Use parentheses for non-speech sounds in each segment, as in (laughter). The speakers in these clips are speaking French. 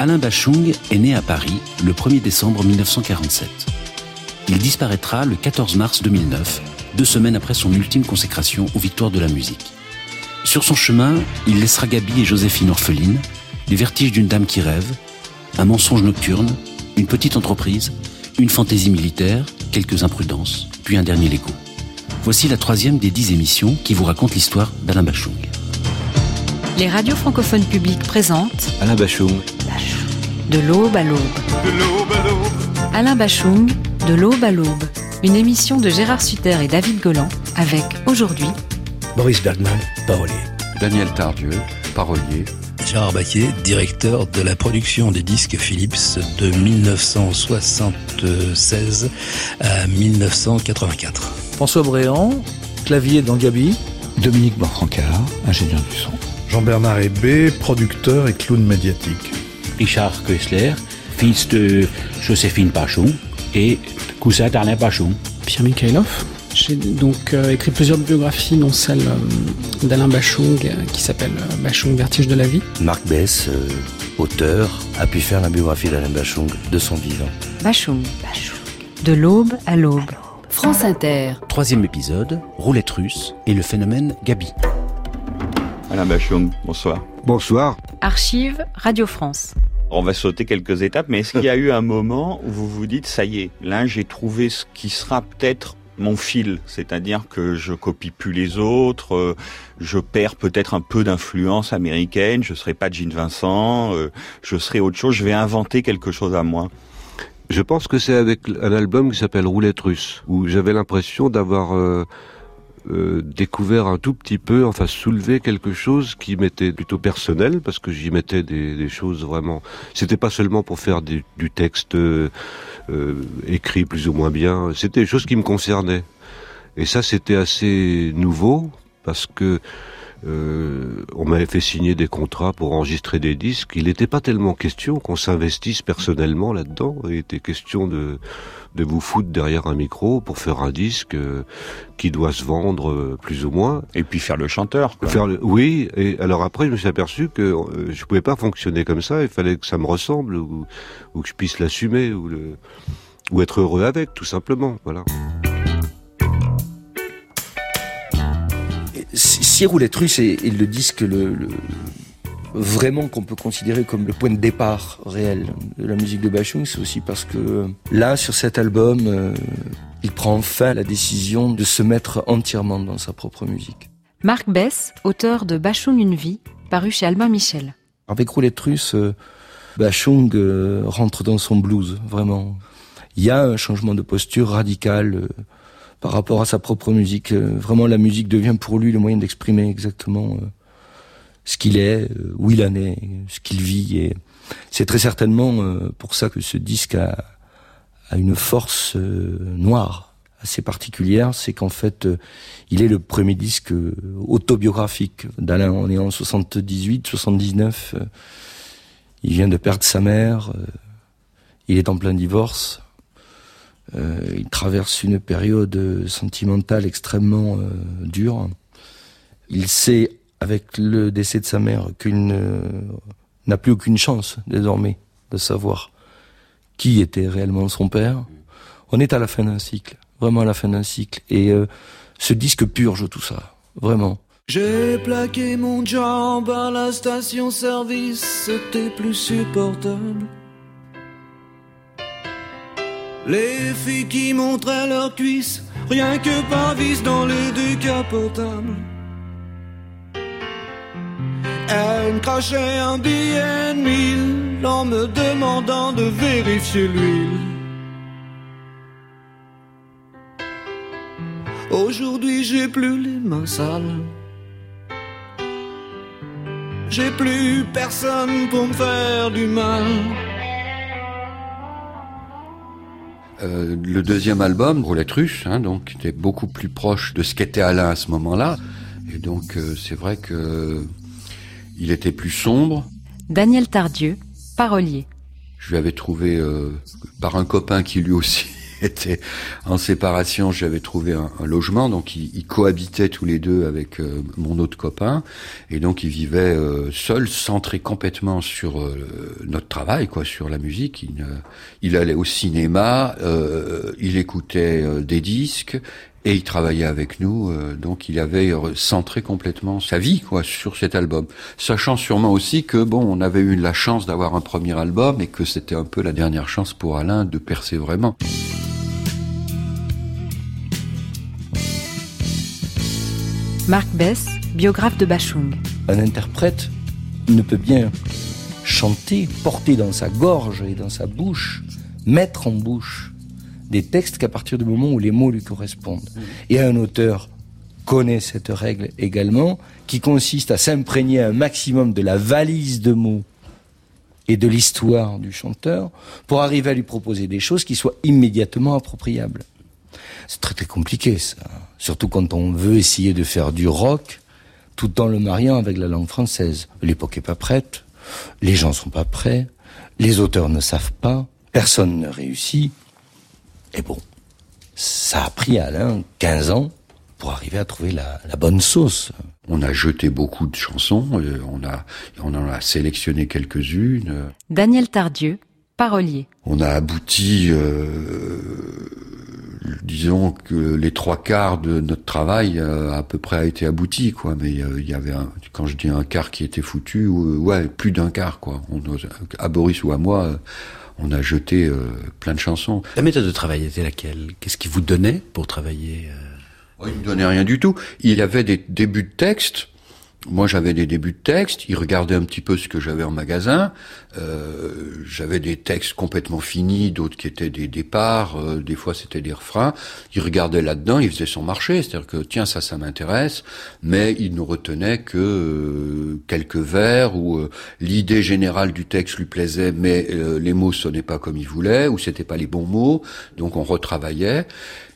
Alain Bachung est né à Paris le 1er décembre 1947. Il disparaîtra le 14 mars 2009, deux semaines après son ultime consécration aux victoires de la musique. Sur son chemin, il laissera Gabi et Joséphine orphelines, les vertiges d'une dame qui rêve, un mensonge nocturne, une petite entreprise, une fantaisie militaire, quelques imprudences, puis un dernier Lego. Voici la troisième des dix émissions qui vous raconte l'histoire d'Alain Bachung. Les radios francophones publiques présentent Alain Bachung. De l'aube à l'aube. Alain Bachung, De l'aube à l'aube. Une émission de Gérard Sutter et David Golan avec aujourd'hui Maurice Bergman, parolier. Daniel Tardieu, parolier. Gérard Baquier, directeur de la production des disques Philips de 1976 à 1984. François Bréant, clavier dans Gabi. Dominique Borrancard, ingénieur du son. Jean-Bernard Hébé, producteur et clown médiatique. Richard Kessler, fils de Joséphine Bachung et cousin d'Alain Bachung. Pierre Mikhailov. J'ai donc euh, écrit plusieurs biographies, dont celle euh, d'Alain Bachung, euh, qui s'appelle euh, Bachung Vertige de la vie. Marc Bess, euh, auteur, a pu faire la biographie d'Alain Bachung de son vivant. Bachung. De l'aube à l'aube. France Inter. Troisième épisode, roulette russe et le phénomène Gabi. Alain Bachung, bonsoir. Bonsoir. Archive Radio France. On va sauter quelques étapes, mais est-ce qu'il y a eu un moment où vous vous dites, ça y est, là j'ai trouvé ce qui sera peut-être mon fil, c'est-à-dire que je copie plus les autres, euh, je perds peut-être un peu d'influence américaine, je serai pas Gene Vincent, euh, je serai autre chose, je vais inventer quelque chose à moi. Je pense que c'est avec un album qui s'appelle Roulette russe, où j'avais l'impression d'avoir euh, euh, découvert un tout petit peu, enfin soulevé quelque chose qui m'était plutôt personnel, parce que j'y mettais des, des choses vraiment... C'était pas seulement pour faire du, texte euh, euh, écrit plus ou moins bien, c'était des choses qui me concernaient. Et ça, c'était assez nouveau, parce que euh, on m'avait fait signer des contrats pour enregistrer des disques. Il n'était pas tellement question qu'on s'investisse personnellement là-dedans. Il était question de, de vous foutre derrière un micro pour faire un disque euh, qui doit se vendre euh, plus ou moins. Et puis faire le chanteur. Quoi. Faire le- oui, et alors après, je me suis aperçu que je pouvais pas fonctionner comme ça. Il fallait que ça me ressemble ou, ou que je puisse l'assumer ou le ou être heureux avec, tout simplement. Voilà. Si Roulette Russe le le- vraiment qu'on peut considérer comme le point de départ réel de la musique de Bachung, c'est aussi parce que là, sur cet album, euh, il prend enfin la décision de se mettre entièrement dans sa propre musique. Marc Bess, auteur de Bachung une vie, paru chez Albin Michel. Avec Roulette Russe, euh, Bachung euh, rentre dans son blues, vraiment. Il y a un changement de posture radical par rapport à sa propre musique. Euh, vraiment, la musique devient pour lui le moyen d'exprimer exactement euh, ce qu'il est, euh, où il en est, ce qu'il vit. Et c'est très certainement pour ça que ce disque a, a une force noire assez particulière. C'est qu'en fait, il est le premier disque autobiographique d'Alain. On est en 78, 79. euh, il vient de perdre sa mère. il est en plein divorce. Euh, il traverse une période sentimentale extrêmement euh, dure. Il sait, avec le décès de sa mère, qu'il n'a plus aucune chance désormais de savoir qui était réellement son père. On est à la fin d'un cycle, vraiment à la fin d'un cycle. Et euh, ce disque purge tout ça, vraiment. J'ai plaqué mon job à la station-service, c'était plus supportable. Les filles qui montraient leurs cuisses, rien que pas vis dans les décapotables. Elle me crachait un billet de mille en me demandant de vérifier l'huile. Aujourd'hui j'ai plus les mains sales. J'ai plus personne pour me faire du mal. Euh, le deuxième album, Roulette Russe, hein, donc, était beaucoup plus proche de ce qu'était Alain à ce moment-là. Et donc, euh, c'est vrai que il était plus sombre. Daniel Tardieu, parolier. Je lui avais trouvé euh, par un copain qui lui aussi (laughs) était en séparation, j'avais trouvé un, logement, donc ils, cohabitaient tous les deux avec euh, mon autre copain, et donc ils vivaient euh, seuls, centrés complètement sur euh, notre travail, quoi, sur la musique. Il, il allait au cinéma, il écoutait des disques, et il travaillait avec nous, euh, donc il avait centré complètement sa vie quoi sur cet album, sachant sûrement aussi que bon, on avait eu la chance d'avoir un premier album et que c'était un peu la dernière chance pour Alain de percer vraiment. Marc Bess, biographe de Bachung. Un interprète ne peut bien chanter, porter dans sa gorge et dans sa bouche, mettre en bouche des textes qu'à partir du moment où les mots lui correspondent. Et un auteur connaît cette règle également, qui consiste à s'imprégner un maximum de la valise de mots et de l'histoire du chanteur pour arriver à lui proposer des choses qui soient immédiatement appropriables. C'est très très compliqué ça, surtout quand on veut essayer de faire du rock tout en le mariant avec la langue française. L'époque est pas prête, les gens sont pas prêts, les auteurs ne savent pas, personne ne réussit. Et bon, ça a pris Alain 15 ans pour arriver à trouver la, bonne sauce. On a jeté beaucoup de chansons, euh, on, a, on en a sélectionné quelques-unes. Daniel Tardieu, parolier. On a abouti, euh, disons que les trois quarts de notre travail euh, à peu près a été abouti, quoi. Mais il y avait, un, quand je dis un quart qui était foutu, ouais, plus d'un quart, quoi. On, à Boris ou à moi, on a jeté euh, plein de chansons. La méthode de travail était laquelle? Qu'est-ce qu'il vous donnait pour travailler euh? Il ne donnait rien du tout. Il y avait des débuts de texte moi, j'avais des débuts de texte. Il regardait un petit peu ce que j'avais en magasin. Euh, j'avais des textes complètement finis, d'autres qui étaient des départs. Euh, des fois, c'était des refrains. Il regardait là-dedans. Il faisait son marché. C'est-à-dire que tiens, ça, ça m'intéresse. Mais il ne retenait que euh, quelques vers où euh, l'idée générale du texte lui plaisait, mais les mots sonnaient pas comme il voulait ou c'était pas les bons mots. Donc, on retravaillait.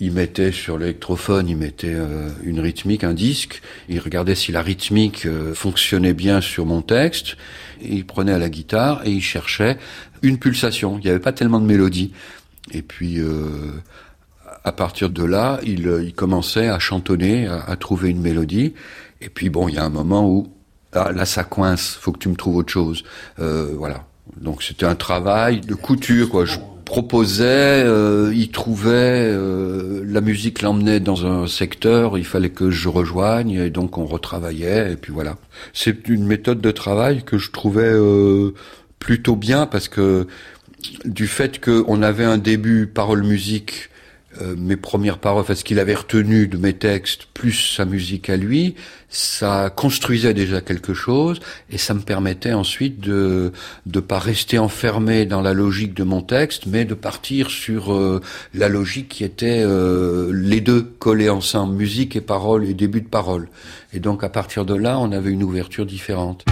Il mettait sur l'électrophone, il mettait une rythmique, un disque. Il regardait si la rythmique euh, fonctionnait bien sur mon texte. il prenait à la guitare et il cherchait une pulsation. Il n'y avait pas tellement de mélodie. Et puis, euh, à partir de là, il, euh, il commençait à chantonner, à, trouver une mélodie. Et puis, bon, il y a un moment où ah, là, ça coince. Faut que tu me trouves autre chose. voilà. Donc, c'était un travail de couture, quoi proposait, euh, il trouvait, euh, la musique l'emmenait dans un secteur, il fallait que je rejoigne, et donc on retravaillait, et puis voilà. C'est une méthode de travail que je trouvais euh, plutôt bien, parce que du fait qu'on avait un début parole-musique euh, mes premières paroles, parce qu'il avait retenu de mes textes, plus sa musique à lui, ça construisait déjà quelque chose et ça me permettait ensuite de de pas rester enfermé dans la logique de mon texte, mais de partir sur euh, la logique qui était euh, les deux collés ensemble, musique et parole et début de parole. Et donc à partir de là, on avait une ouverture différente.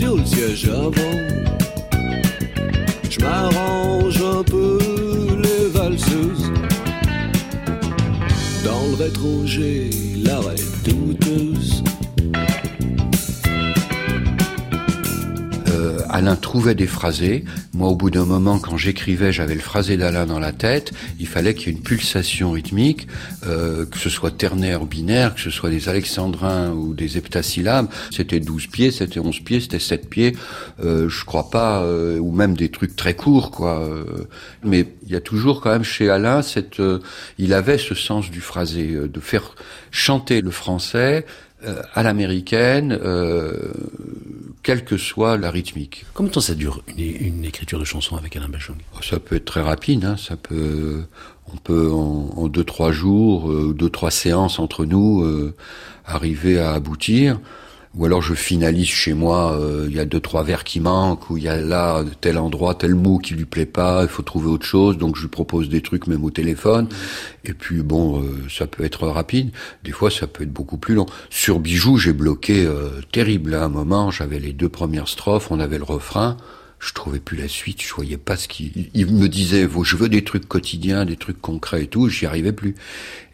Jambes sur le siège avant. Je m'arrange un peu les valseuses. Dans le rétro, j'ai l'arrêt Alain trouvait des phrasés. Moi, au bout d'un moment, quand j'écrivais, j'avais le phrasé d'Alain dans la tête. Il fallait qu'il y ait une pulsation rythmique, euh, que ce soit ternaire ou binaire, que ce soit des alexandrins ou des heptasyllabes. C'était 12 pieds, c'était 11 pieds, c'était 7 pieds. Euh, je crois pas, euh, ou même des trucs très courts, quoi. Euh, mais il y a toujours quand même chez Alain cette, euh, il avait ce sens du phrasé, de faire chanter le français à l'américaine, quelle que soit la rythmique. Combien de temps ça dure une, écriture de chanson avec Alain Bachung? Oh, Ça peut être très rapide, hein, ça peut, on peut en, deux trois jours, euh, deux trois séances entre nous euh, arriver à aboutir ou alors je finalise chez moi, euh, il y a deux trois vers qui manquent, ou il y a là tel endroit, tel mot qui lui plaît pas, il faut trouver autre chose, donc je lui propose des trucs même au téléphone. Et puis bon, euh, ça peut être rapide, des fois ça peut être beaucoup plus long. Sur Bijoux, j'ai bloqué euh, terrible à un moment, j'avais les deux premières strophes, on avait le refrain, je trouvais plus la suite, je voyais pas ce qui. Il me disait, je veux des trucs quotidiens, des trucs concrets et tout, j'y arrivais plus.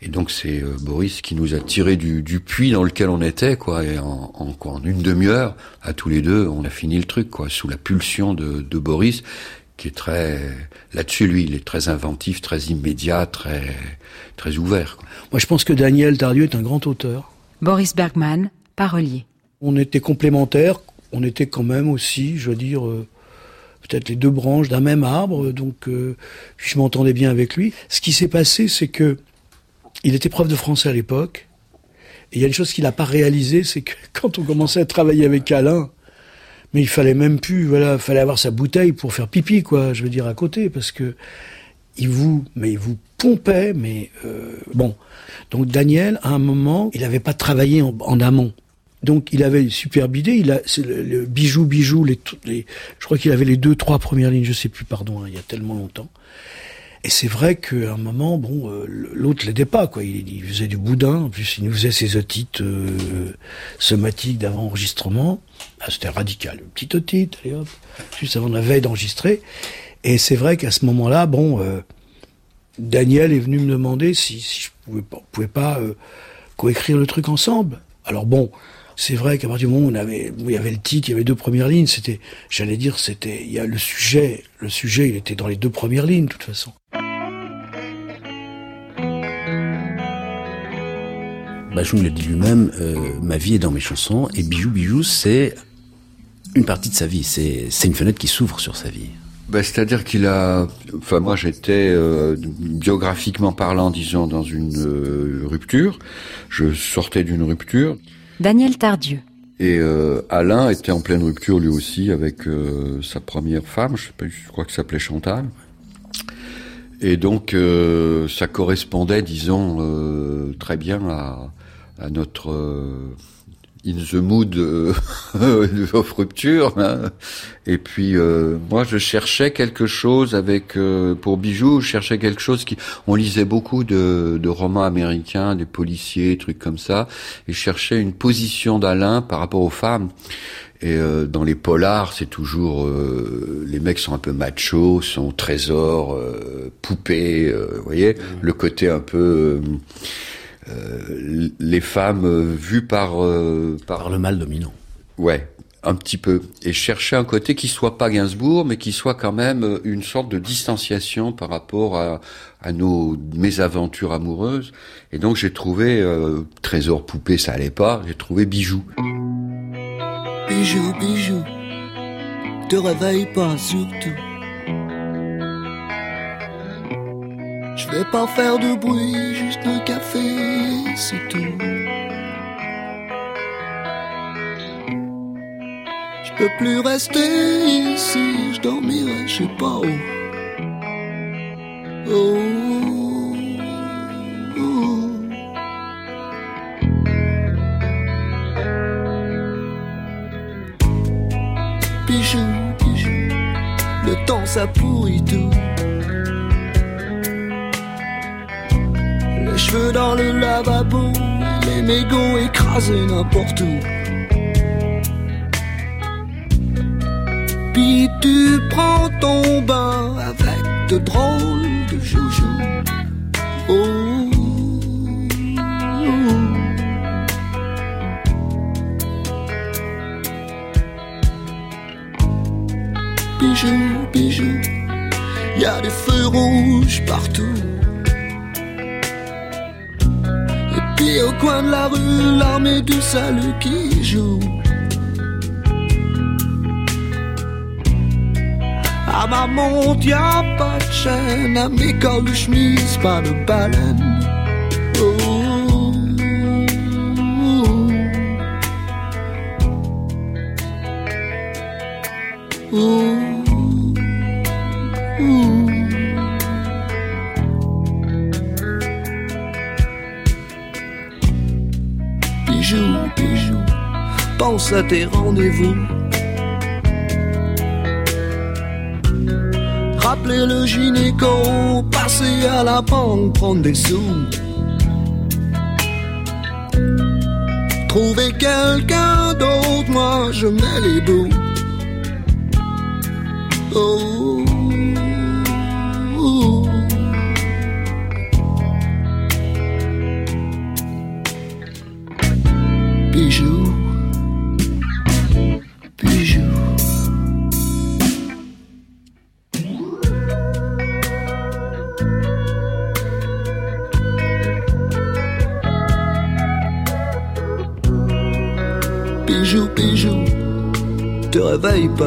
Et donc c'est euh, Boris qui nous a tiré du, du, puits dans lequel on était, quoi. Et en, en, en une demi-heure, à tous les deux, on a fini le truc, quoi, sous la pulsion de, de Boris, qui est très là-dessus, lui, il est très inventif, très immédiat, très très ouvert. Quoi. Moi, je pense que Daniel Tardieu est un grand auteur. Boris Bergman, parolier. On était complémentaires, on était quand même aussi, je veux dire. Euh, peut-être les deux branches d'un même arbre, donc euh, je m'entendais bien avec lui. Ce qui s'est passé, c'est que il était prof de français à l'époque, et il y a une chose qu'il n'a pas réalisé, c'est que (laughs) quand on commençait à travailler avec Alain, mais il fallait même plus, voilà, fallait avoir sa bouteille pour faire pipi, quoi, je veux dire, à côté, parce que il vous, pompait, mais euh, bon. Donc Daniel, à un moment, il n'avait pas travaillé en amont. Donc il avait une superbe idée, il a le, le, bijou bijou les, les je crois qu'il avait les deux trois premières lignes, je sais plus pardon, hein, il y a tellement longtemps. Et c'est vrai qu'à un moment, bon, euh, l'autre l'aidait pas, quoi. Il, il, faisait du boudin, en plus il nous faisait ses otites euh, somatiques d'avant-enregistrement. Ah, C'était radical, une petite otite, allez hop, juste avant la veille d'enregistrer. Et c'est vrai qu'à ce moment-là, bon, euh, Daniel est venu me demander si, si je pouvais pas, pouvais pas euh, coécrire le truc ensemble. Alors bon, c'est vrai qu'à partir du moment où on avait, où il y avait le titre, il y avait deux premières lignes, c'était, j'allais dire, c'était, il y a le sujet, le sujet, il était dans les deux premières lignes, de toute façon. Bajoum le dit lui-même, euh, ma vie est dans mes chansons, et Bijou Bijou, c'est une partie de sa vie, c'est une fenêtre qui s'ouvre sur sa vie. Ben, C'est-à-dire qu'il a... Enfin, moi, j'étais, euh, biographiquement parlant, disons, dans une euh, rupture. Je sortais d'une rupture. Daniel Tardieu. Et euh, Alain était en pleine rupture lui aussi avec euh, sa première femme, je sais pas, je crois que s'appelait Chantal. Et donc euh, ça correspondait, disons, très bien à, notre in the mood euh, (laughs) of rupture. Hein. Et puis euh, moi je cherchais quelque chose avec euh, pour bijoux, je cherchais quelque chose qui on lisait beaucoup de, de romans américains, des policiers, trucs comme ça, et je cherchais une position d'Alain par rapport aux femmes. Et euh, dans les polars, c'est toujours euh, les mecs sont un peu machos, sont trésors, euh, poupées, euh, vous voyez, le côté un peu euh, les femmes euh, vues par, euh, par par le mal dominant. Ouais, un petit peu. Et chercher un côté qui soit pas Gainsbourg, mais qui soit quand même euh, une sorte de distanciation par rapport à, à nos mésaventures amoureuses. Et donc j'ai trouvé euh, Trésor poupée, ça allait pas. J'ai trouvé Bijou. Bijou, bijou, te réveille pas surtout. Je vais pas faire de bruit, juste un café, c'est tout. Je peux plus rester ici, je dormirai, je sais pas où. Oh, oh. Bijou, bijou, le temps ça pourrit tout. Cheveux dans le lavabo, les mégots écrasés n'importe où. Puis tu prends ton bain avec de drôles de joujoux. Oh. Bijou, bijou, y a des feux rouges partout. Au coin de la rue, l'armée du salut qui joue. À ma montre, pas de chaîne, à mes cols de chemise, pas de baleine. Oh. Pense à tes rendez-vous. Rappeler le gynéco, passer à la banque, prendre des sous. Trouver quelqu'un d'autre, moi je mets les bouts.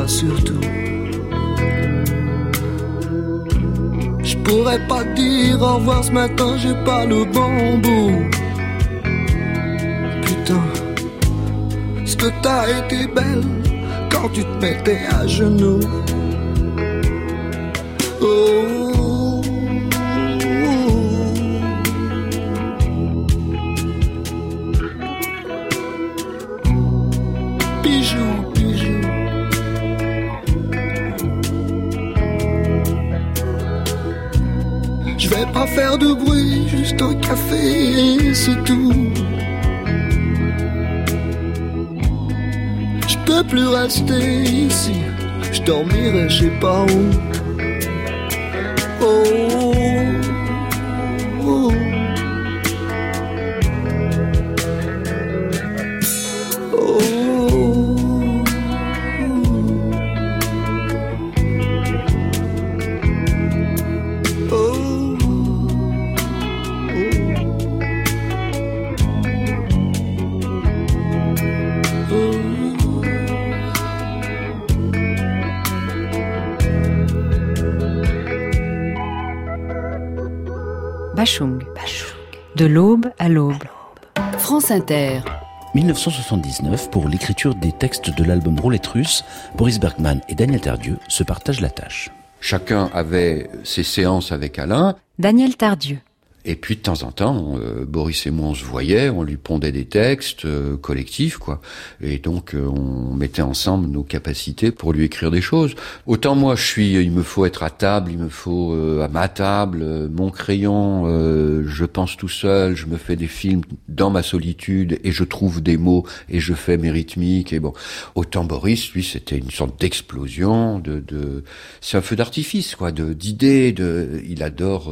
Surtout. Je pourrais pas dire au revoir ce matin, j'ai pas le bon bout. Putain, ce que t'as été belle quand tu te mettais à genoux. Faire de bruit, juste un café c'est tout. Je peux plus rester ici, je dormirai je sais pas où. Oh. De l'aube à l'aube. France Inter. 1979, pour l'écriture des textes de l'album Roulette russe, Boris Bergman et Daniel Tardieu se partagent la tâche. Chacun avait ses séances avec Alain. Daniel Tardieu. Et puis de temps en temps, euh, Boris et moi on se voyait, on lui pondait des textes euh, collectifs, quoi. Et donc euh, on mettait ensemble nos capacités pour lui écrire des choses. Autant moi je suis, il me faut être à table, il me faut à ma table, mon crayon, je pense tout seul, je me fais des films dans ma solitude et je trouve des mots et je fais mes rythmiques et bon. Autant Boris, lui, c'était une sorte d'explosion, de, de... c'est un feu d'artifice, quoi, de d'idées, de, il adore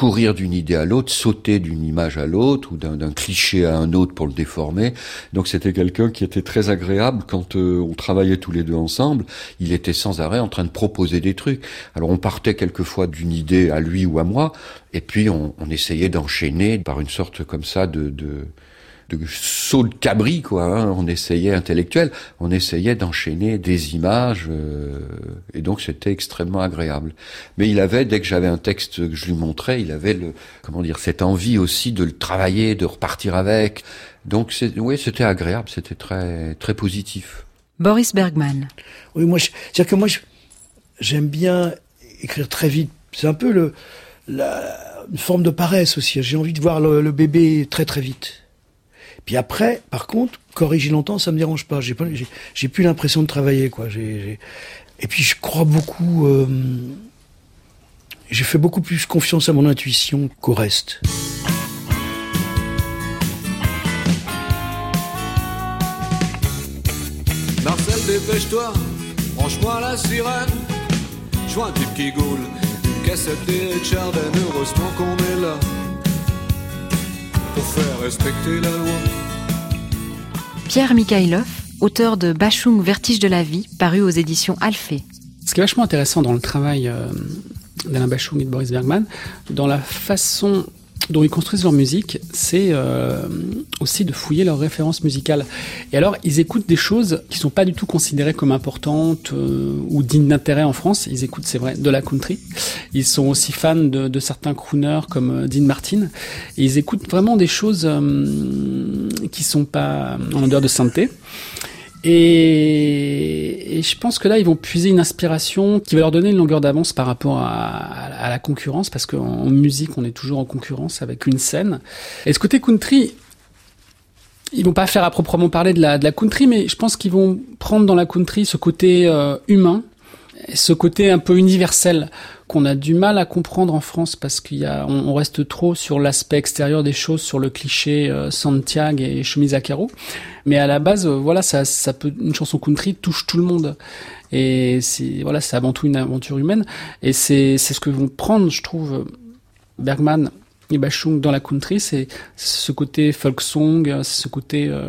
courir d'une idée à l'autre, sauter d'une image à l'autre ou d'un cliché à un autre pour le déformer. Donc c'était quelqu'un qui était très agréable quand euh, on travaillait tous les deux ensemble. Il était sans arrêt en train de proposer des trucs. Alors on partait quelquefois d'une idée à lui ou à moi, et puis on, on essayait d'enchaîner par une sorte comme ça de, de de saut de cabri, quoi. Hein. On essayait intellectuel, on essayait d'enchaîner des images, euh, et donc c'était extrêmement agréable. Mais il avait, dès que j'avais un texte que je lui montrais, il avait le, comment dire, cette envie aussi de le travailler, de repartir avec. Donc c'est, oui, c'était agréable, c'était très, très positif. Boris Bergman. Oui, moi, c'est-à-dire que moi, j'aime bien écrire très vite. C'est un peu le, la, une forme de paresse aussi. J'ai envie de voir le bébé très très vite. Puis après, par contre, corriger longtemps, ça me dérange pas. J'ai plus l'impression de travailler, quoi. Et puis je crois beaucoup. Euh, j'ai fait beaucoup plus confiance à mon intuition qu'au reste. Marcel, dépêche-toi, branche-moi la sirène. Je vois un type qui goule, une cassette des Chardin, heureusement qu'on est là pour faire respecter la loi. Pierre Mikhailov, auteur de Bachung Vertige de la vie, paru aux éditions Alphée. Ce qui est vachement intéressant dans le travail euh, d'Alain Bachung et de Boris Bergman, dans la façon dont ils construisent leur musique, c'est euh, aussi de fouiller leurs références musicales. Et alors, ils écoutent des choses qui sont pas du tout considérées comme importantes euh, ou dignes d'intérêt en France. Ils écoutent, c'est vrai, de la country. Ils sont aussi fans de, de certains crooners comme euh, Dean Martin. Et ils écoutent vraiment des choses euh, qui sont pas en odeur de sainteté. Et, je pense que là, ils vont puiser une inspiration qui va leur donner une longueur d'avance par rapport à, la concurrence, parce qu'en musique, on est toujours en concurrence avec une scène. Et ce côté country, ils vont pas faire à proprement parler de la, de la country, mais je pense qu'ils vont prendre dans la country ce côté euh, humain ce côté un peu universel qu'on a du mal à comprendre en France parce qu'il y a, on, reste trop sur l'aspect extérieur des choses, sur le cliché euh, Santiago et chemise à carreaux. Mais à la base, euh, voilà, ça, ça peut, une chanson country touche tout le monde. Et c'est, voilà, c'est avant tout une aventure humaine. Et c'est, c'est ce que vont prendre, je trouve, Bergman et Bachung dans la country, c'est ce côté folk song, ce côté euh,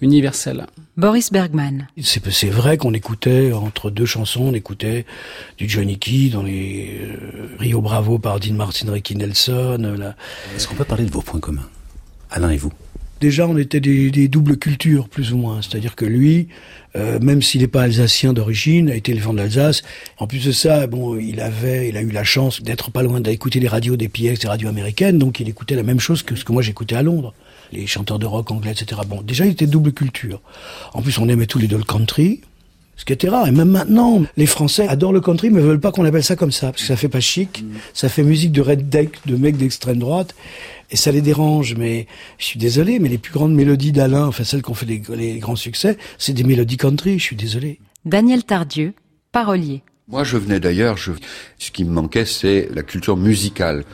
universel. Boris Bergman. C'est vrai qu'on écoutait entre deux chansons, on écoutait du Johnny Key dans les euh, Rio Bravo par Dean Martin, Ricky Nelson. Est-ce qu'on peut parler de vos points communs, Alain et vous? Déjà on était des, des, doubles cultures plus ou moins. C'est-à-dire que lui, euh, même s'il n'est pas alsacien d'origine, a été élevé de l'Alsace. En plus de ça, bon, il avait, il a eu la chance d'être pas loin d'écouter les radios des PX, des radios américaines, donc il écoutait la même chose que ce que moi j'écoutais à Londres, les chanteurs de rock anglais, etc. Bon, déjà il était double culture. En plus, on aimait tous les deux country. Ce qui était rare. Et même maintenant, les Français adorent le country, mais veulent pas qu'on appelle ça comme ça. Parce que ça fait pas chic. Ça fait musique de red deck, de mecs d'extrême droite et ça les dérange. Mais je suis désolé, mais les plus grandes mélodies d'Alain, enfin celles qui ont fait les, grands succès, c'est des mélodies country. Je suis désolé. Daniel Tardieu, parolier. Moi, je venais d'ailleurs. Je... Ce qui me manquait, c'est la culture musicale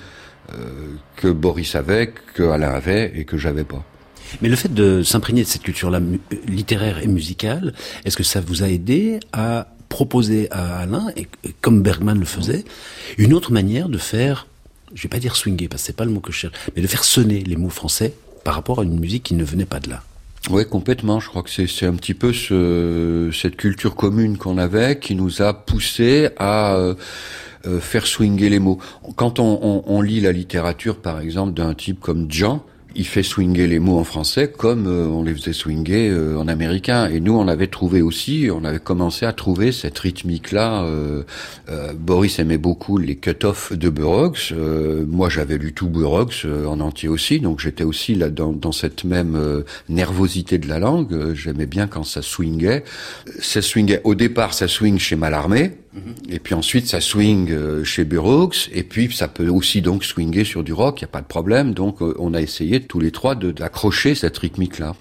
euh, que Boris avait, que Alain avait et que j'avais pas. Mais le fait de s'imprégner de cette culture-là littéraire et musicale, est-ce que ça vous a aidé à proposer à Alain, et comme Bergman le faisait, une autre manière de faire je vais pas dire swinger parce que c'est pas le mot que je cherche, mais de faire sonner les mots français par rapport à une musique qui ne venait pas de là? Oui, complètement. Je crois que c'est un petit peu ce, cette culture commune qu'on avait qui nous a poussé à euh, euh, faire swinger les mots. Quand on, lit la littérature, par exemple, d'un type comme Jean, il fait swinger les mots en français comme euh, on les faisait swinger euh, en américain. Et nous, on avait trouvé aussi, on avait commencé à trouver cette rythmique-là. Euh, Boris aimait beaucoup les cut-off de Burroughs. moi, j'avais lu tout Burroughs en entier aussi, donc j'étais aussi là dans, dans cette même nervosité de la langue. J'aimais bien quand ça swingait. Ça swingait. Au départ, ça swing chez Malarmé. Et puis ensuite, ça swing euh, chez Burroughs. Et puis, ça peut aussi donc swinger sur du rock. Il n'y a pas de problème. Donc, euh, on a essayé tous les trois d'accrocher cette rythmique-là.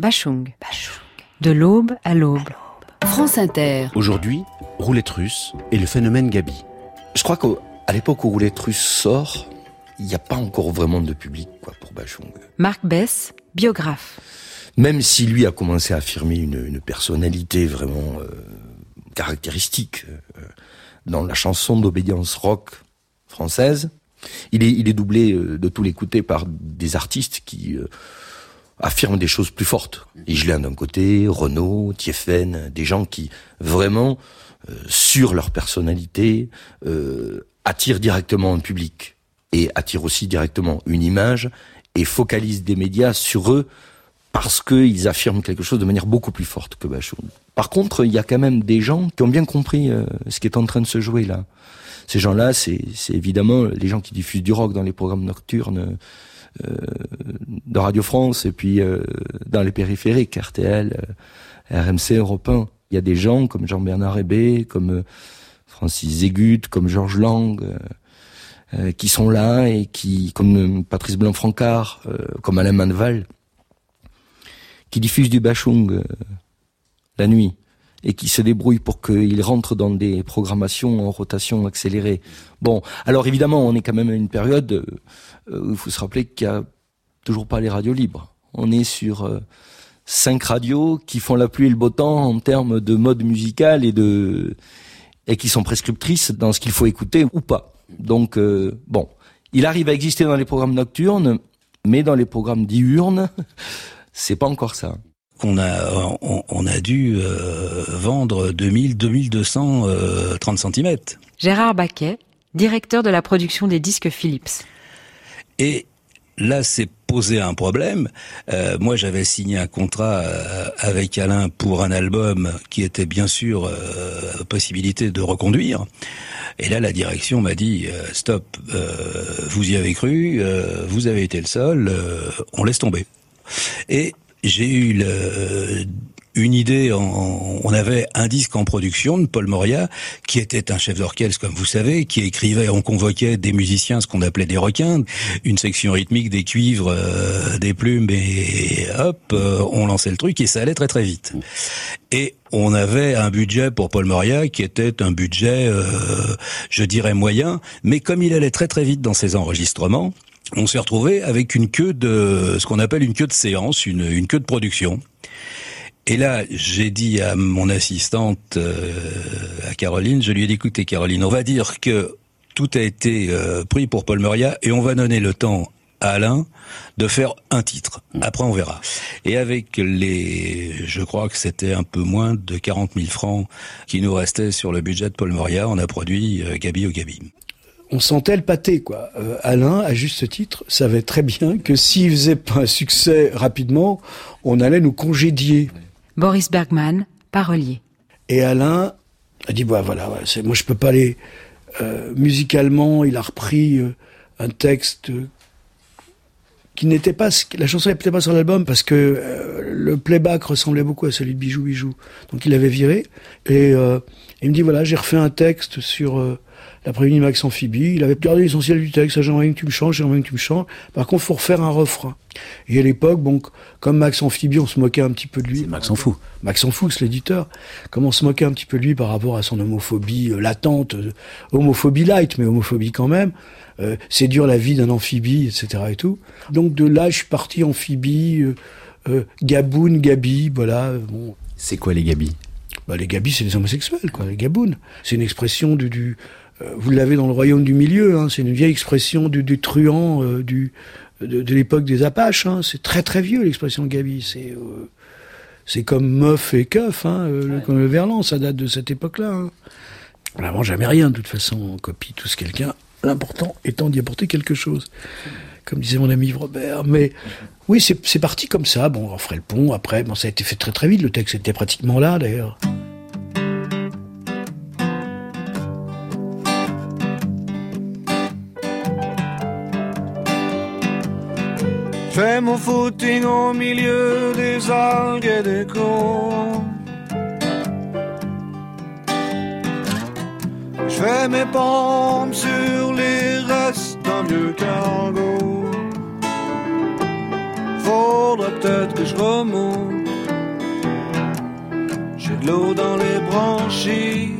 Bachung. De l'aube à l'aube. France Inter. Aujourd'hui, roulette russe et le phénomène Gabi. Je crois qu'à l'époque où roulette russe sort, il n'y a pas encore vraiment de public quoi, pour Bachung. Marc Bess, biographe. Même si lui a commencé à affirmer une, personnalité vraiment euh, caractéristique euh, dans la chanson d'obédience rock française, il est, il est doublé euh, de tous les côtés par des artistes qui affirment des choses plus fortes. Igelin d'un côté, Renaud, Thieffen, des gens qui vraiment, sur leur personnalité, attirent directement un public et attirent aussi directement une image et focalisent des médias sur eux parce qu'ils affirment quelque chose de manière beaucoup plus forte que Bachoum. Par contre, il y a quand même des gens qui ont bien compris euh, ce qui est en train de se jouer là. Ces gens-là, c'est évidemment les gens qui diffusent du rock dans les programmes nocturnes euh, de Radio France et puis euh, dans les périphériques, RTL, RMC, Europe 1. Il y a des gens comme Jean-Bernard Hébé, comme Francis Zégut, comme Georges Lang, qui sont là et qui, comme Patrice Blanc-Francard, comme Alain Manval, qui diffuse du bachung euh, la nuit et qui se débrouille pour qu'il rentre dans des programmations en rotation accélérée. Bon, alors évidemment, on est quand même à une période euh, où il faut se rappeler qu'il n'y a toujours pas les radios libres. On est sur euh, cinq radios qui font la pluie et le beau temps en termes de mode musical et qui sont prescriptrices dans ce qu'il faut écouter ou pas. Donc bon, il arrive à exister dans les programmes nocturnes, mais dans les programmes diurnes, (laughs) c'est pas encore ça. On a, on, a dû euh, vendre 2000, 2200 euh, 30 cm. Gérard Baquet, directeur de la production des disques Philips. Et là, c'est posé un problème. Euh, moi, j'avais signé un contrat euh, avec Alain pour un album qui était bien sûr euh, possibilité de reconduire. Et là, la direction m'a dit stop, vous y avez cru, vous avez été le seul, on laisse tomber. Et j'ai eu le, une idée. on avait un disque en production de Paul Moria, qui était un chef d'orchestre, comme vous savez, qui écrivait, on convoquait des musiciens, ce qu'on appelait des requins, une section rythmique, des cuivres, euh, des plumes, et hop, euh, on lançait le truc et ça allait très très vite. Et on avait un budget pour Paul Moria qui était un budget, euh, je dirais moyen, mais comme il allait très très vite dans ses enregistrements, on s'est retrouvé avec une queue de ce qu'on appelle une queue de séance, une, une queue de production. Et là, j'ai dit à mon assistante, euh, à Caroline, je lui ai dit, écoutez Caroline, on va dire que tout a été euh, pris pour Paul Meria et on va donner le temps à Alain de faire un titre. Après, on verra. Et avec les, je crois que c'était un peu moins de 40 000 francs qui nous restaient sur le budget de Paul Moria, on a produit euh, Gabi au Gabi on sentait le pâté, quoi. Euh, Alain, à juste titre, savait très bien que s'il faisait pas un succès rapidement, on allait nous congédier. Boris Bergman, parolier. Et Alain a dit, bah, voilà, moi je peux pas aller... Euh, musicalement, il a repris euh, un texte qui n'était pas... La chanson n'était pas sur l'album parce que le playback ressemblait beaucoup à celui de Bijou Bijou. Donc il avait viré. Et il me dit, voilà, j'ai refait un texte sur L'après-midi, Max Amphibie, il avait gardé l'essentiel du texte. J'aimerais bien que tu me changes, j'aimerais bien que tu me changes. Par contre, faut refaire un refrain. Et à l'époque, bon, comme Max Amphibie, on se moquait un petit peu de lui. Max en fout. Max en fout, c'est l'éditeur. Comme on se moquait un petit peu de lui par rapport à son homophobie euh, latente, euh, homophobie light, mais homophobie quand même. Euh, c'est dur la vie d'un amphibie, etc. et tout. Donc de là, je suis parti amphibie, euh, gaboun, gabi, voilà. Bon. C'est quoi les gabis bah, les gabis, c'est des homosexuels, quoi. Les gabounes. C'est une expression du, du vous l'avez dans le royaume du milieu, hein, c'est une vieille expression du, du truand euh, du, de, de l'époque des Apaches. Hein, c'est très très vieux l'expression Gabi. C'est euh, c'est comme meuf et keuf, hein, comme le verlan, ça date de cette époque-là. On n'invente jamais rien de toute façon, on copie tous quelqu'un. L'important étant d'y apporter quelque chose, comme disait mon ami Robert. Mais oui, c'est parti comme ça. Bon, on ferait le pont. Après, bon, ça a été fait très très vite. Le texte était pratiquement là d'ailleurs. Fais mon footing au milieu des algues et des cons. Je fais mes pompes sur les restes d'un vieux cargo. faudrait peut-être que je remonte. J'ai de l'eau dans les branchies.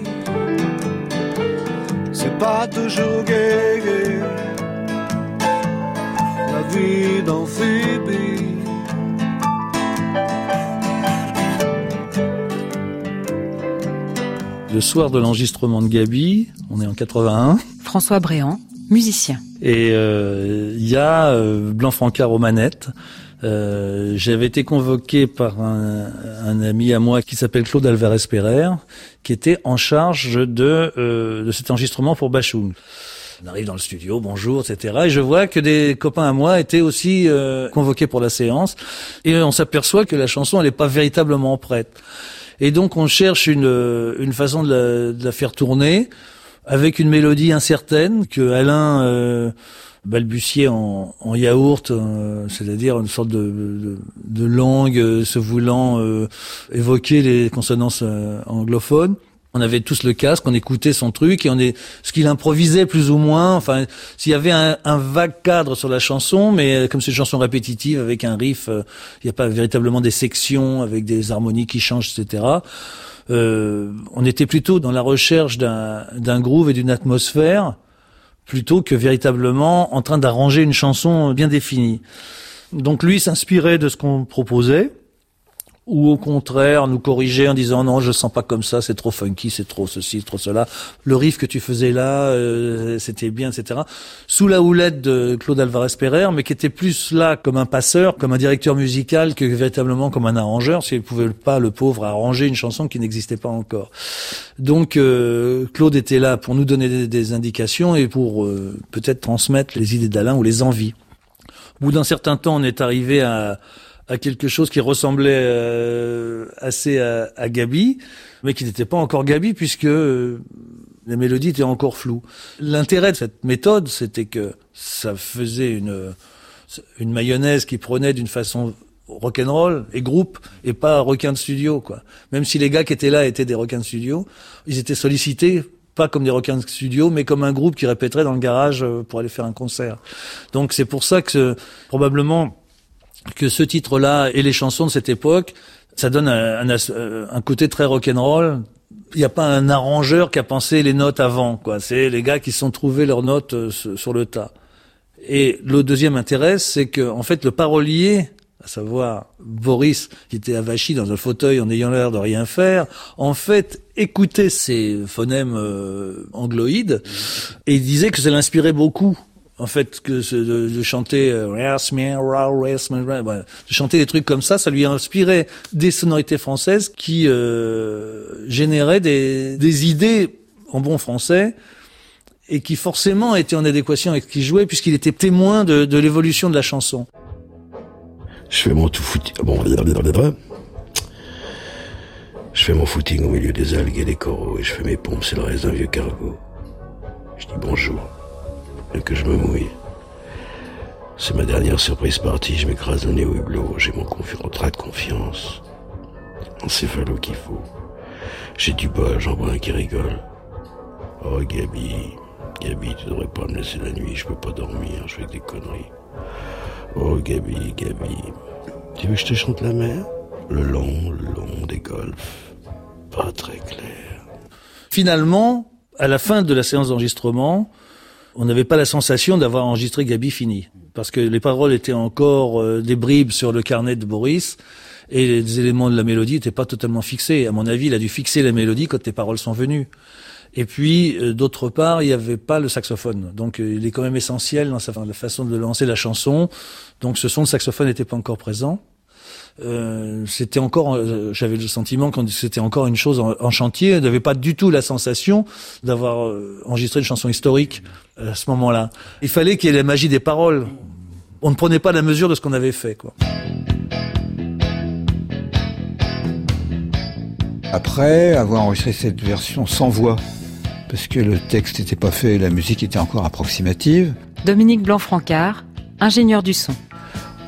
C'est pas toujours la vie d'amphibie. Le soir de l'enregistrement de Gabi, on est en 81. François Bréant, musicien. Et euh, il y a euh, Blanc Francard aux manettes. Euh, J'avais été convoqué par un, un, ami à moi qui s'appelle Claude Alvarez Pereire, qui était en charge de, euh, de cet enregistrement pour Bachung. On arrive dans le studio, bonjour, etc. Et je vois que des copains à moi étaient aussi euh, convoqués pour la séance. Et on s'aperçoit que la chanson, elle n'est pas véritablement prête. Et donc on cherche une, une façon de la, de la faire tourner avec une mélodie incertaine que Alain euh, balbutiait en, en yaourt, euh, c'est-à-dire une sorte de, de, de langue euh, se voulant euh, évoquer les consonances euh, anglophones on avait tous le casque, on écoutait son truc et on est ce qu'il improvisait plus ou moins. Enfin, s'il y avait un, un, vague cadre sur la chanson, mais comme c'est une chanson répétitive avec un riff, euh, il n'y a pas véritablement des sections avec des harmonies qui changent, etc. Euh, on était plutôt dans la recherche d'un groove et d'une atmosphère plutôt que véritablement en train d'arranger une chanson bien définie. Donc lui s'inspirait de ce qu'on proposait ou au contraire nous corriger en disant non je sens pas comme ça c'est trop funky c'est trop ceci trop cela. Le riff que tu faisais là euh, c'était bien etc sous la houlette de Claude Alvarez Pereire mais qui était plus là comme un passeur comme un directeur musical que véritablement comme un arrangeur s'il pouvait pas le pauvre arranger une chanson qui n'existait pas encore. Donc euh, Claude était là pour nous donner des, des indications et pour euh, peut-être transmettre les idées d'Alain ou les envies. Au bout d'un certain temps on est arrivé à à quelque chose qui ressemblait euh, assez à, à, Gabi, mais qui n'était pas encore Gabi puisque euh, la mélodie était encore floue. L'intérêt de cette méthode, c'était que ça faisait une une mayonnaise qui prenait d'une façon rock'n'roll et groupe et pas requin de studio quoi. Même si les gars qui étaient là étaient des requins de studio, ils étaient sollicités pas comme des requins de studio, mais comme un groupe qui répéterait dans le garage euh, pour aller faire un concert. Donc c'est pour ça que probablement que ce titre-là et les chansons de cette époque, ça donne un, un, un côté très rock'n'roll. Il n'y a pas un arrangeur qui a pensé les notes avant, quoi. C'est les gars qui se sont trouvés leurs notes euh, sur le tas. Et le deuxième intérêt, c'est que en fait le parolier, à savoir Boris, qui était avachi dans un fauteuil en ayant l'air de rien faire, en fait écoutait ces phonèmes euh, angloïdes et disait que ça l'inspirait beaucoup en fait que de, de chanter euh, de chanter des trucs comme ça ça lui a inspiré des sonorités françaises qui euh, généraient des, des idées en bon français et qui forcément étaient en adéquation avec ce qu'il jouait puisqu'il était témoin de, de l'évolution de la chanson. Je fais mon tout footing. Bon, je fais mon footing au milieu des algues et des coraux et je fais mes pompes, c'est le reste d'un vieux cargo. Je dis bonjour et que je me mouille. C'est ma dernière surprise partie, je m'écrase le nez au hublot, j'ai mon contrat de confiance. Un céphalo qu'il faut. J'ai du bol, j'en vois un qui rigole. Oh Gabi, Gabi, tu devrais pas me laisser la nuit, je peux pas dormir, je fais des conneries. Oh Gabi, Gabi, tu veux que je te chante la mer? Le long, le long des golfs, pas très clair. Finalement, à la fin de la séance d'enregistrement, on n'avait pas la sensation d'avoir enregistré Gabi fini, parce que les paroles étaient encore euh, des bribes sur le carnet de Boris, et les éléments de la mélodie n'étaient pas totalement fixés. À mon avis, il a dû fixer la mélodie quand les paroles sont venues. Et puis, euh, d'autre part, il n'y avait pas le saxophone. Donc, euh, il est quand même essentiel dans sa la façon de lancer la chanson. Donc, ce son de saxophone n'était pas encore présent. C'était encore, j'avais le sentiment que c'était encore une chose en, chantier. Je n'avais pas du tout la sensation d'avoir enregistré une chanson historique à ce moment-là. Il fallait qu'il y ait la magie des paroles. On ne prenait pas la mesure de ce qu'on avait fait, quoi. Après avoir enregistré cette version sans voix, parce que le texte n'était pas fait et la musique était encore approximative. Dominique Blanc-Francard, ingénieur du son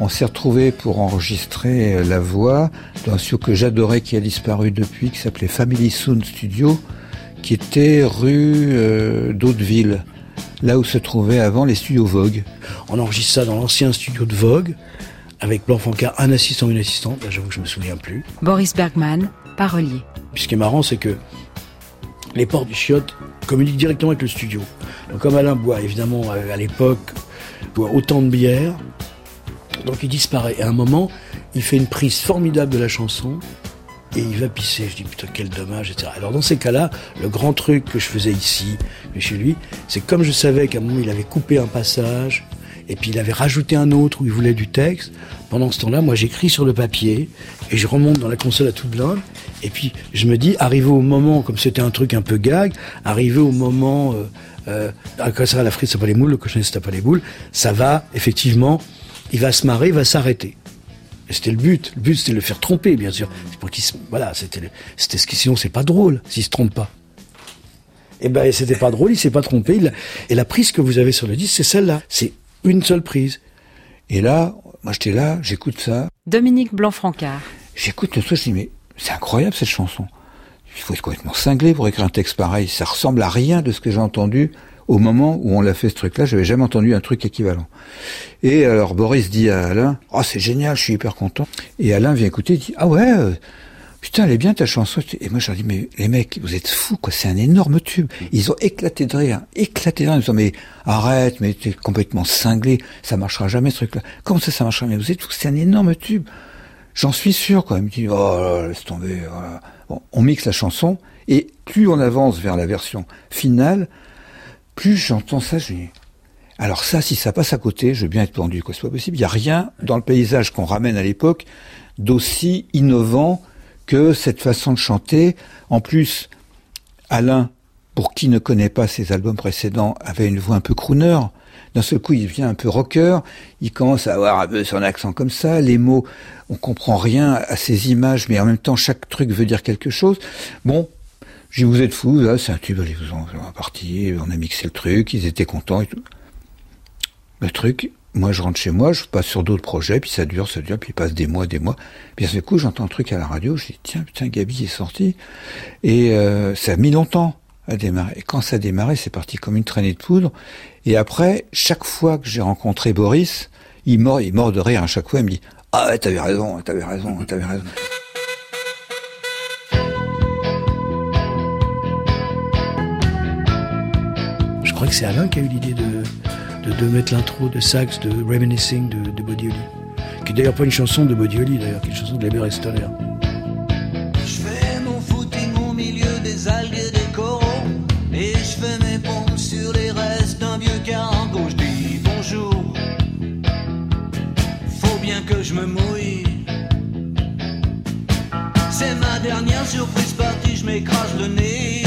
on s'est retrouvé pour enregistrer la voix dans un studio que j'adorais qui a disparu depuis, qui s'appelait Family Sound Studio, qui était rue euh, d'Hauteville, là où se trouvaient avant les studios Vogue. On enregistre ça dans l'ancien studio de Vogue, avec Blanc Francard, un assistant, une assistante, là j'avoue que je me souviens plus. Boris Bergman, parolier. Puis ce qui est marrant, c'est que les portes du chiotte communiquent directement avec le studio. Donc comme Alain boit évidemment à l'époque boit autant de bière, donc il disparaît. Et à un moment, il fait une prise formidable de la chanson et il va pisser. Je dis putain quel dommage, etc. Alors dans ces cas-là, le grand truc que je faisais ici, chez lui, c'est comme je savais qu'à un moment il avait coupé un passage et puis il avait rajouté un autre où il voulait du texte. Pendant ce temps-là, moi j'écris sur le papier et je remonte dans la console à toute blinde. Et puis je me dis, arrivé au moment, comme c'était un truc un peu gag, arrivé au moment, euh, euh, ça la frite, ça pas les moules, le cochonnet, ça pas les boules, ça va effectivement, il va se marrer, il va s'arrêter. C'était le but. Le but, c'était de le faire tromper, bien sûr. Pour qu'il voilà, c'était, c'était ce qui, sinon c'est pas drôle s'il se trompe pas. Et eh ben, c'était pas drôle, il s'est pas trompé. et la prise que vous avez sur le disque, c'est celle-là. C'est une seule prise. Et là, moi j'étais là, j'écoute ça. Dominique Blanc-Francard. J'écoute le truc, je dis mais c'est incroyable cette chanson. Il faut être complètement cinglé pour écrire un texte pareil. Ça ressemble à rien de ce que j'ai entendu au moment où on l'a fait ce truc-là. J'avais jamais entendu un truc équivalent. Et alors Boris dit à Alain, oh c'est génial, je suis hyper content. Et Alain vient écouter, il dit, ah ouais, euh, putain, elle est bien ta chanson. Et moi, je leur dis, mais les mecs, vous êtes fous, quoi. C'est un énorme tube. Ils ont éclaté de rire, éclaté de rire. Ils disant, mais arrête, mais t'es complètement cinglé. Ça marchera jamais, ce truc-là. Comment ça, ça marchera Mais vous êtes fous, c'est un énorme tube. J'en suis sûr, quoi. Il me dit, oh, laisse tomber. Voilà. Bon, on mixe la chanson. Et plus on avance vers la version finale, plus j'entends ça, je dis, alors ça, si ça passe à côté, je veux bien être pendu, quoi. C'est pas possible. Il y a rien dans le paysage qu'on ramène à l'époque d'aussi innovant que cette façon de chanter, en plus, Alain, pour qui ne connaît pas ses albums précédents, avait une voix un peu crooner. D'un seul coup, il devient un peu rocker. Il commence à avoir un peu son accent comme ça. Les mots, on comprend rien à ces images, mais en même temps, chaque truc veut dire quelque chose. Bon, je vous êtes fous, là, c'est un tube, allez, vous en partie, on a mixé le truc, ils étaient contents et tout. Le truc, moi, je rentre chez moi, je passe sur d'autres projets, puis ça dure, ça dure, puis il passe des mois, des mois. Puis ce coup, j'entends un truc à la radio, je dis, tiens, putain, Gabi est sorti. Et euh, ça a mis longtemps à démarrer. Et quand ça a démarré, c'est parti comme une traînée de poudre. Et après, chaque fois que j'ai rencontré Boris, il mord, il mord de rire à chaque fois, il me dit, ah t'avais raison, t'avais raison, t'avais raison. Crois que c'est Alain qui a eu l'idée de mettre l'intro de sax de Reminiscing de, de Bodioli. Qui est d'ailleurs pas une chanson de Bodioli, d'ailleurs, qui est une chanson de Leber Stoller. Je fais mon footing au milieu des algues et des coraux. Et je fais mes pompes sur les restes d'un vieux cargo. Je dis bonjour. Faut bien que je me mouille. C'est ma dernière surprise partie, je m'écrase le nez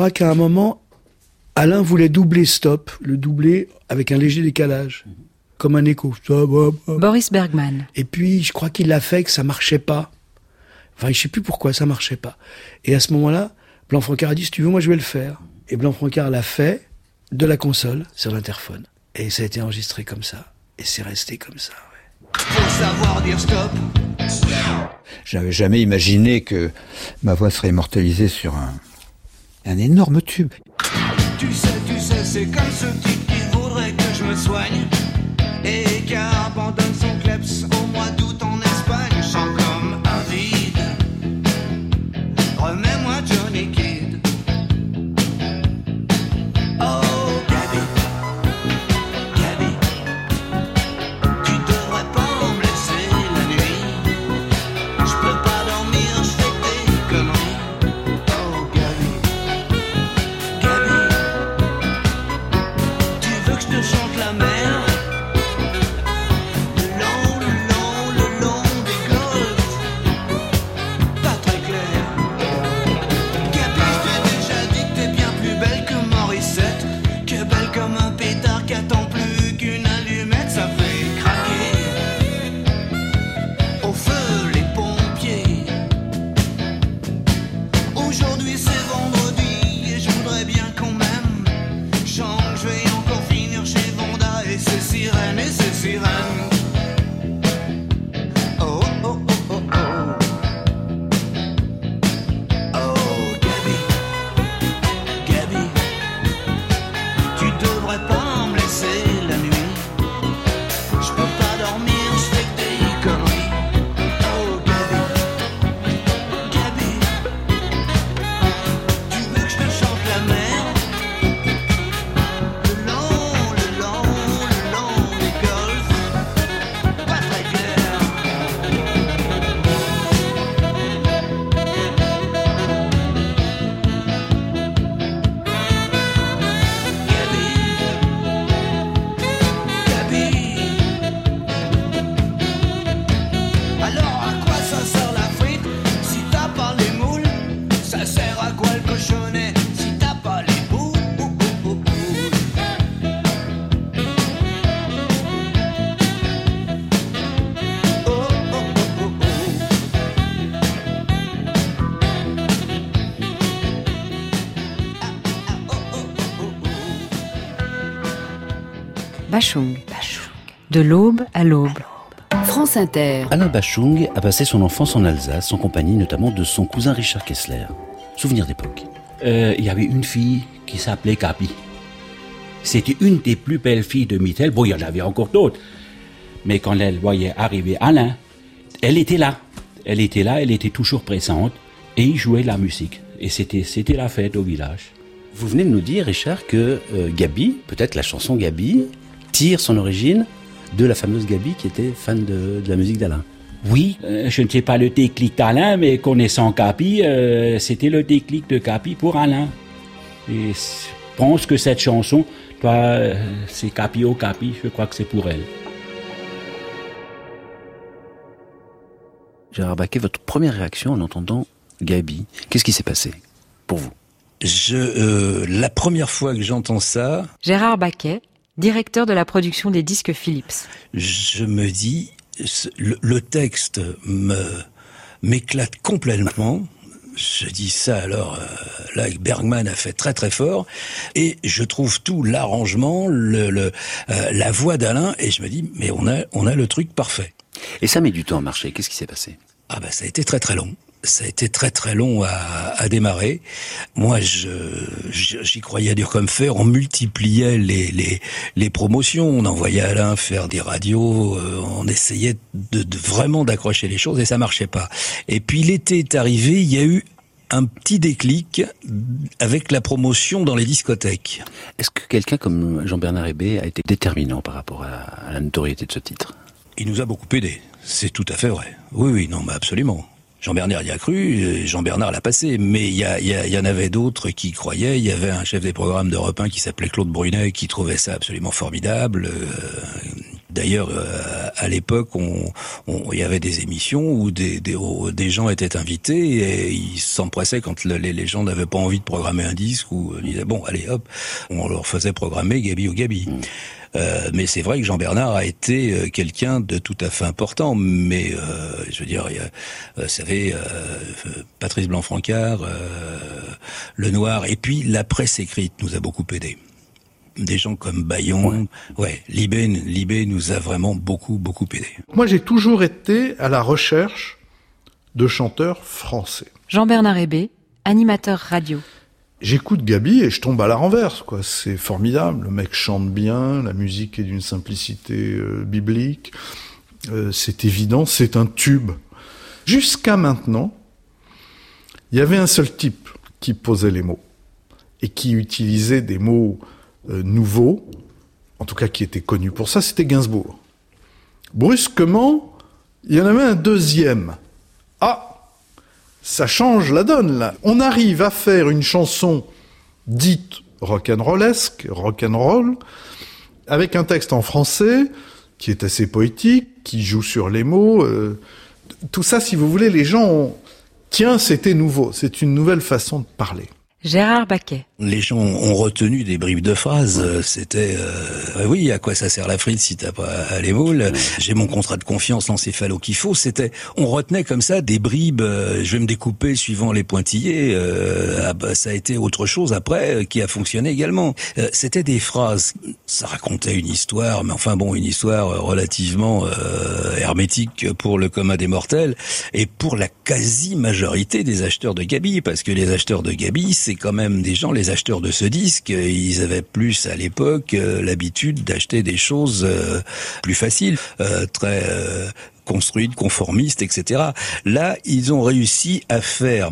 crois qu'à un moment, Alain voulait doubler stop, le doubler avec un léger décalage, comme un écho. Boris Bergman. Et puis, je crois qu'il l'a fait, que ça marchait pas. Enfin, je sais plus pourquoi ça marchait pas. Et à ce moment-là, Blanc-Francard a dit, si tu veux, moi je vais le faire. Et Blanc-Francard l'a fait de la console sur l'interphone. Et ça a été enregistré comme ça. Et c'est resté comme ça. Faut savoir dire stop. J'avais jamais imaginé que ma voix serait immortalisée sur un, un énorme tube. Tu sais, tu sais, c'est comme ce type qui voudrait que je me soigne et qui abandonne son kleps au Bachung. De l'aube à l'aube. France Inter. Alain Bachung a passé son enfance en Alsace en compagnie notamment de son cousin Richard Kessler. Souvenir d'époque. Euh, il y avait une fille qui s'appelait Gabi. C'était une des plus belles filles de Mittel. Bon, il y en avait encore d'autres. Mais quand elle voyait arriver Alain, elle était là. Elle était là, elle était toujours présente et il jouait de la musique. Et c'était, c'était la fête au village. Vous venez de nous dire, Richard, que euh, Gabi, peut-être la chanson Gabi, tire son origine de la fameuse Gabi qui était fan de, la musique d'Alain. Oui, euh, je ne sais pas le déclic d'Alain, mais connaissant Gabi, euh, c'était le déclic de Gabi pour Alain. Et je pense que cette chanson, c'est Capi au Capi, je crois que c'est pour elle. Gérard Baquet, votre première réaction en entendant Gabi, qu'est-ce qui s'est passé pour vous? Je, euh, la première fois que j'entends ça, Gérard Baquet, directeur de la production des disques Philips. Je me dis, le, texte me m'éclate complètement. Je dis ça alors, euh, là Bergman a fait très très fort, et je trouve tout l'arrangement, le, le euh, la voix d'Alain, et je me dis mais on a on a le truc parfait. Et ça met du temps à marcher. Qu'est-ce qui s'est passé? Ah ben ça a été très très long ça a été très très long à, à démarrer. Moi, j'y croyais dur comme fer. On multipliait les, les, les promotions. On envoyait Alain faire des radios. Euh, on essayait de, de vraiment d'accrocher les choses et ça marchait pas. Et puis l'été est arrivé. Il y a eu un petit déclic avec la promotion dans les discothèques. Est-ce que quelqu'un comme Jean-Bernard Hébé a été déterminant par rapport à, la notoriété de ce titre? Il nous a beaucoup aidé. C'est tout à fait vrai. Oui, oui, non, mais absolument. Jean-Bernard y a cru, Jean-Bernard l'a passé, mais il y, en avait d'autres qui croyaient. Il y avait un chef des programmes d'Europe 1 qui s'appelait Claude Brunet qui trouvait ça absolument formidable. Euh, d'ailleurs, euh, à l'époque, on, y avait des émissions où des, des, gens étaient invités et ils s'empressaient quand les, gens n'avaient pas envie de programmer un disque ou disaient bon, allez hop, on leur faisait programmer Gabi ou Gabi. Mmh. Euh, mais c'est vrai que Jean Bernard a été euh, quelqu'un de tout à fait important. Mais euh, je veux dire, vous savez, Patrice Blanc-Francard, Le Noir, et puis la presse écrite nous a beaucoup aidé des gens comme Bayon. Ouais, Libé, Libé nous a vraiment beaucoup, beaucoup aidé. Moi, j'ai toujours été à la recherche de chanteurs français. Jean-Bernard Hébé, animateur radio j'écoute Gabi et je tombe à la renverse, quoi. C'est formidable. Le mec chante bien, la musique est d'une simplicité euh, biblique. Euh, c'est évident, c'est un tube. Jusqu'à maintenant, il y avait un seul type qui posait les mots et qui utilisait des mots euh, nouveaux, en tout cas qui était connu pour ça, c'était Gainsbourg. Brusquement, il y en avait un deuxième. Ah, ça change la donne. On arrive à faire une chanson dite rock'n'rollesque, rock'n'roll, avec un texte en français qui est assez poétique, qui joue sur les mots. Euh, tout ça, si vous voulez, les gens ont... Tiens, c'était nouveau, c'est une nouvelle façon de parler. Gérard Baquet. Les gens ont retenu des bribes de phrases. C'était euh, oui, à quoi ça sert la frite si t'as pas les moules? J'ai mon contrat de confiance l'encéphalo qu'il faut. C'était, on retenait comme ça des bribes. Euh, je vais me découper suivant les pointillés. Euh, ah bah, ça a été autre chose après euh, qui a fonctionné également. C'était des phrases. Ça racontait une histoire, mais enfin bon, une histoire relativement hermétique pour le commun des mortels et pour la quasi majorité des acheteurs de Gabi, parce que les acheteurs de Gabi c'est quand même des gens, les acheteurs de ce disque, ils avaient plus à l'époque euh, l'habitude d'acheter des choses euh, plus faciles, euh, très construites, conformistes, etc. Là, ils ont réussi à faire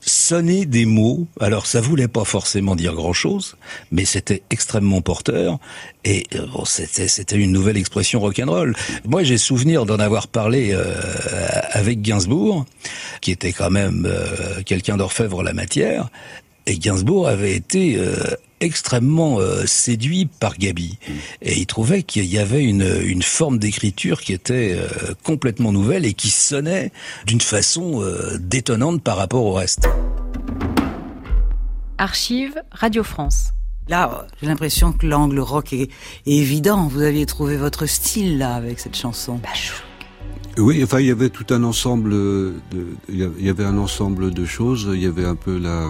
sonner des mots. Alors ça voulait pas forcément dire grand-chose, mais c'était extrêmement porteur et bon, c'était une nouvelle expression rock'n'roll. Moi, j'ai souvenir d'en avoir parlé avec Gainsbourg, qui était quand même quelqu'un d'orfèvre la matière, et Gainsbourg avait été euh, extrêmement euh, séduit par Gabi. Et il trouvait qu'il y avait une, une forme d'écriture qui était euh, complètement nouvelle et qui sonnait d'une façon détonnante par rapport au reste. Archive Radio France. Là, j'ai l'impression que l'angle rock est, évident. Vous aviez trouvé votre style là avec cette chanson. Oui, enfin, il y avait tout un ensemble de, il y avait un ensemble de choses. Il y avait un peu la,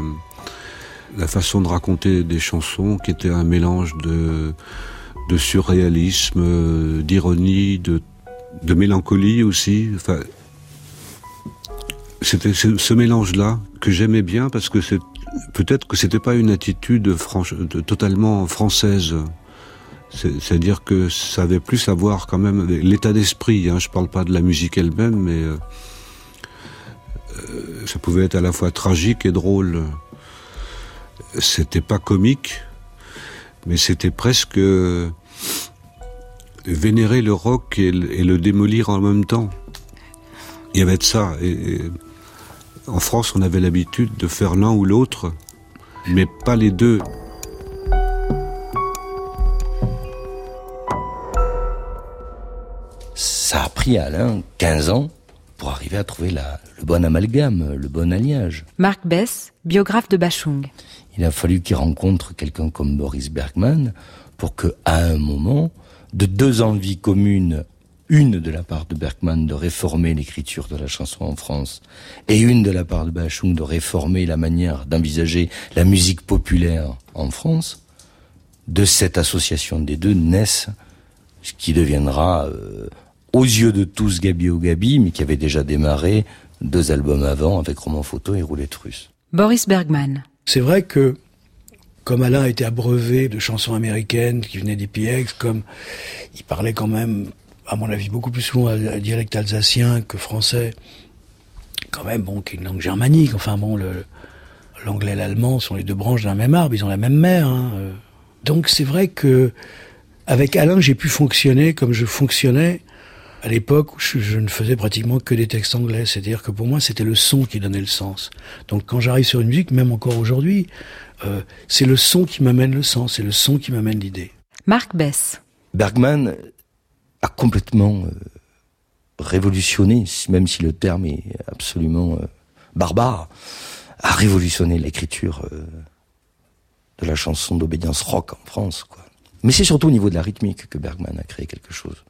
la façon de raconter des chansons qui était un mélange de de surréalisme, euh, d'ironie, de, de mélancolie aussi. Enfin, c'était ce, mélange-là que j'aimais bien parce que peut-être que c'était pas une attitude totalement française. C'est-à-dire que ça avait plus à voir quand même avec l'état d'esprit. Hein. Je parle pas de la musique elle-même, mais euh, euh, ça pouvait être à la fois tragique et drôle. C'était pas comique, mais c'était presque vénérer le rock et, le démolir en même temps. Il y avait de ça. Et, en France, on avait l'habitude de faire l'un ou l'autre, mais pas les deux. Ça a pris à Alain 15 ans pour arriver à trouver le bon amalgame, le bon alliage. Marc Bess, biographe de Bachung. Il a fallu qu'il rencontre quelqu'un comme Boris Bergman pour que, à un moment, de deux envies communes, une de la part de Bergman de réformer l'écriture de la chanson en France, et une de la part de Bachung de réformer la manière d'envisager la musique populaire en France, de cette association des deux naissent ce qui deviendra, euh, aux yeux de tous, Gabi au Gabi, mais qui avait déjà démarré deux albums avant avec Roman Photo et Roulette Russe. Boris Bergman. C'est vrai que comme Alain était abreuvé de chansons américaines qui venaient des PX, comme il parlait quand même, à mon avis, beaucoup plus souvent un dialecte alsacien que français, quand même, bon, qui est une langue germanique, enfin bon, l'anglais et l'allemand sont les deux branches d'un même arbre, ils ont la même mère. Hein. Donc c'est vrai que avec Alain, j'ai pu fonctionner comme je fonctionnais à l'époque où je, ne faisais pratiquement que des textes anglais. C'est-à-dire que pour moi, c'était le son qui donnait le sens. Donc quand j'arrive sur une musique, même encore aujourd'hui, euh, c'est le son qui m'amène le sens, c'est le son qui m'amène l'idée. Marc Bess. Bergman a complètement euh, révolutionné, même si le terme est absolument euh, barbare, a révolutionné l'écriture de la chanson d'obédience rock en France. Quoi. Mais c'est surtout au niveau de la rythmique que Bergman a créé quelque chose.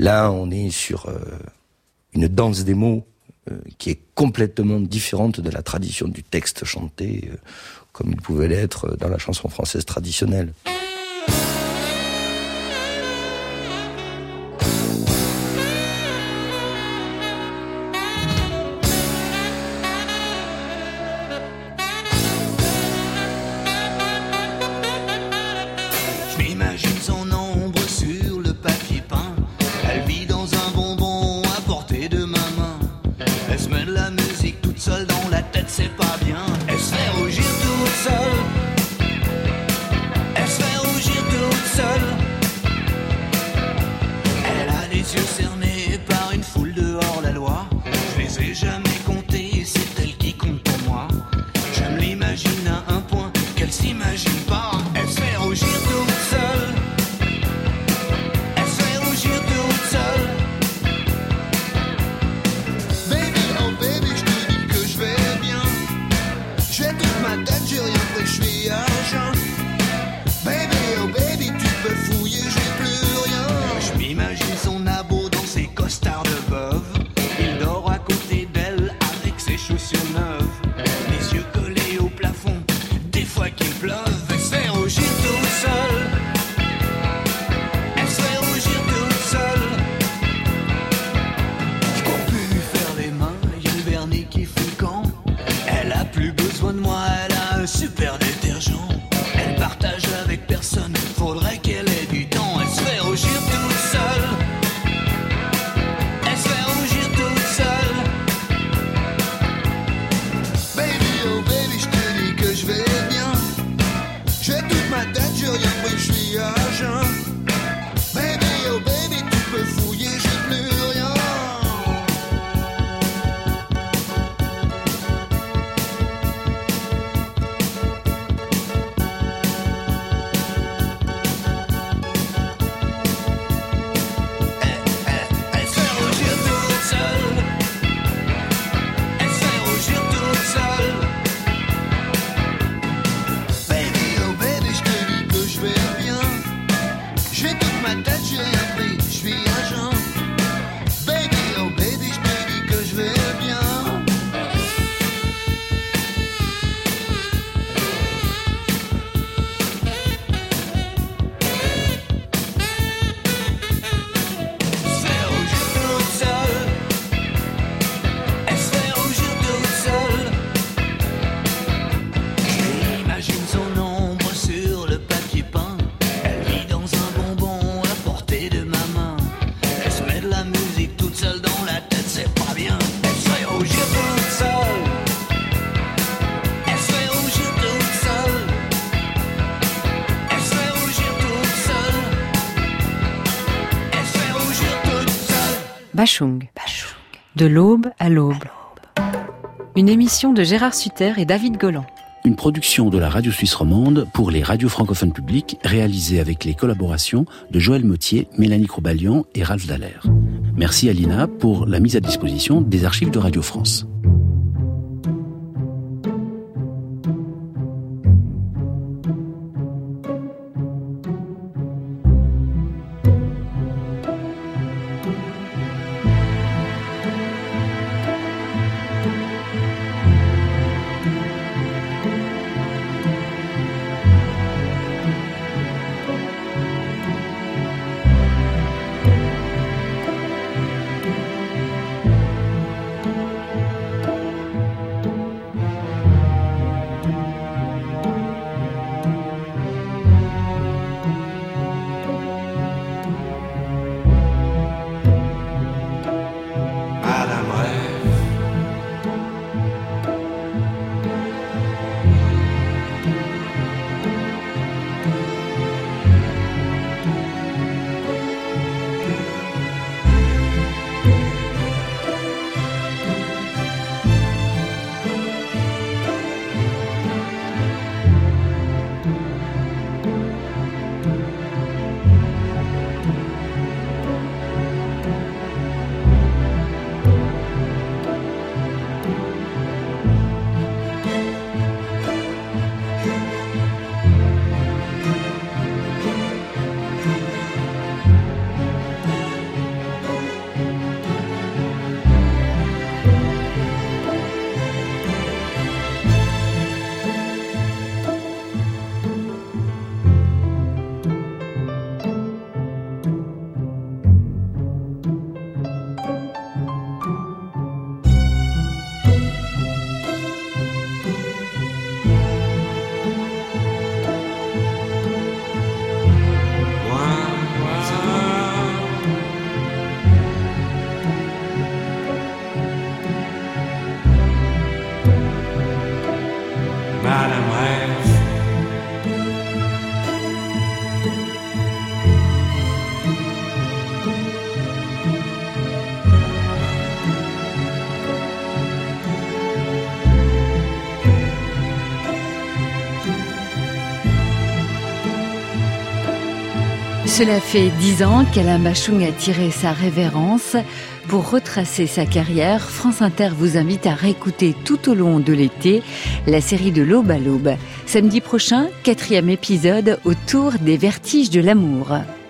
Là, on est sur une danse des mots euh, qui est complètement différente de la tradition du texte chanté, euh, comme il pouvait l'être dans la chanson française traditionnelle. Bachung. De l'aube à l'aube. Une émission de Gérard Sutter et David Golan. Une production de la radio suisse romande pour les radios francophones publiques réalisée avec les collaborations de Joël Mottier, Mélanie Crobalion et Ralph Dallaire. Merci à Lina pour la mise à disposition des archives de Radio France. Cela fait dix ans qu'Alain Bachung a tiré sa révérence. Pour retracer sa carrière, France Inter vous invite à réécouter tout au long de l'été la série de l'aube à l'aube. Samedi prochain, quatrième épisode autour des vertiges de l'amour.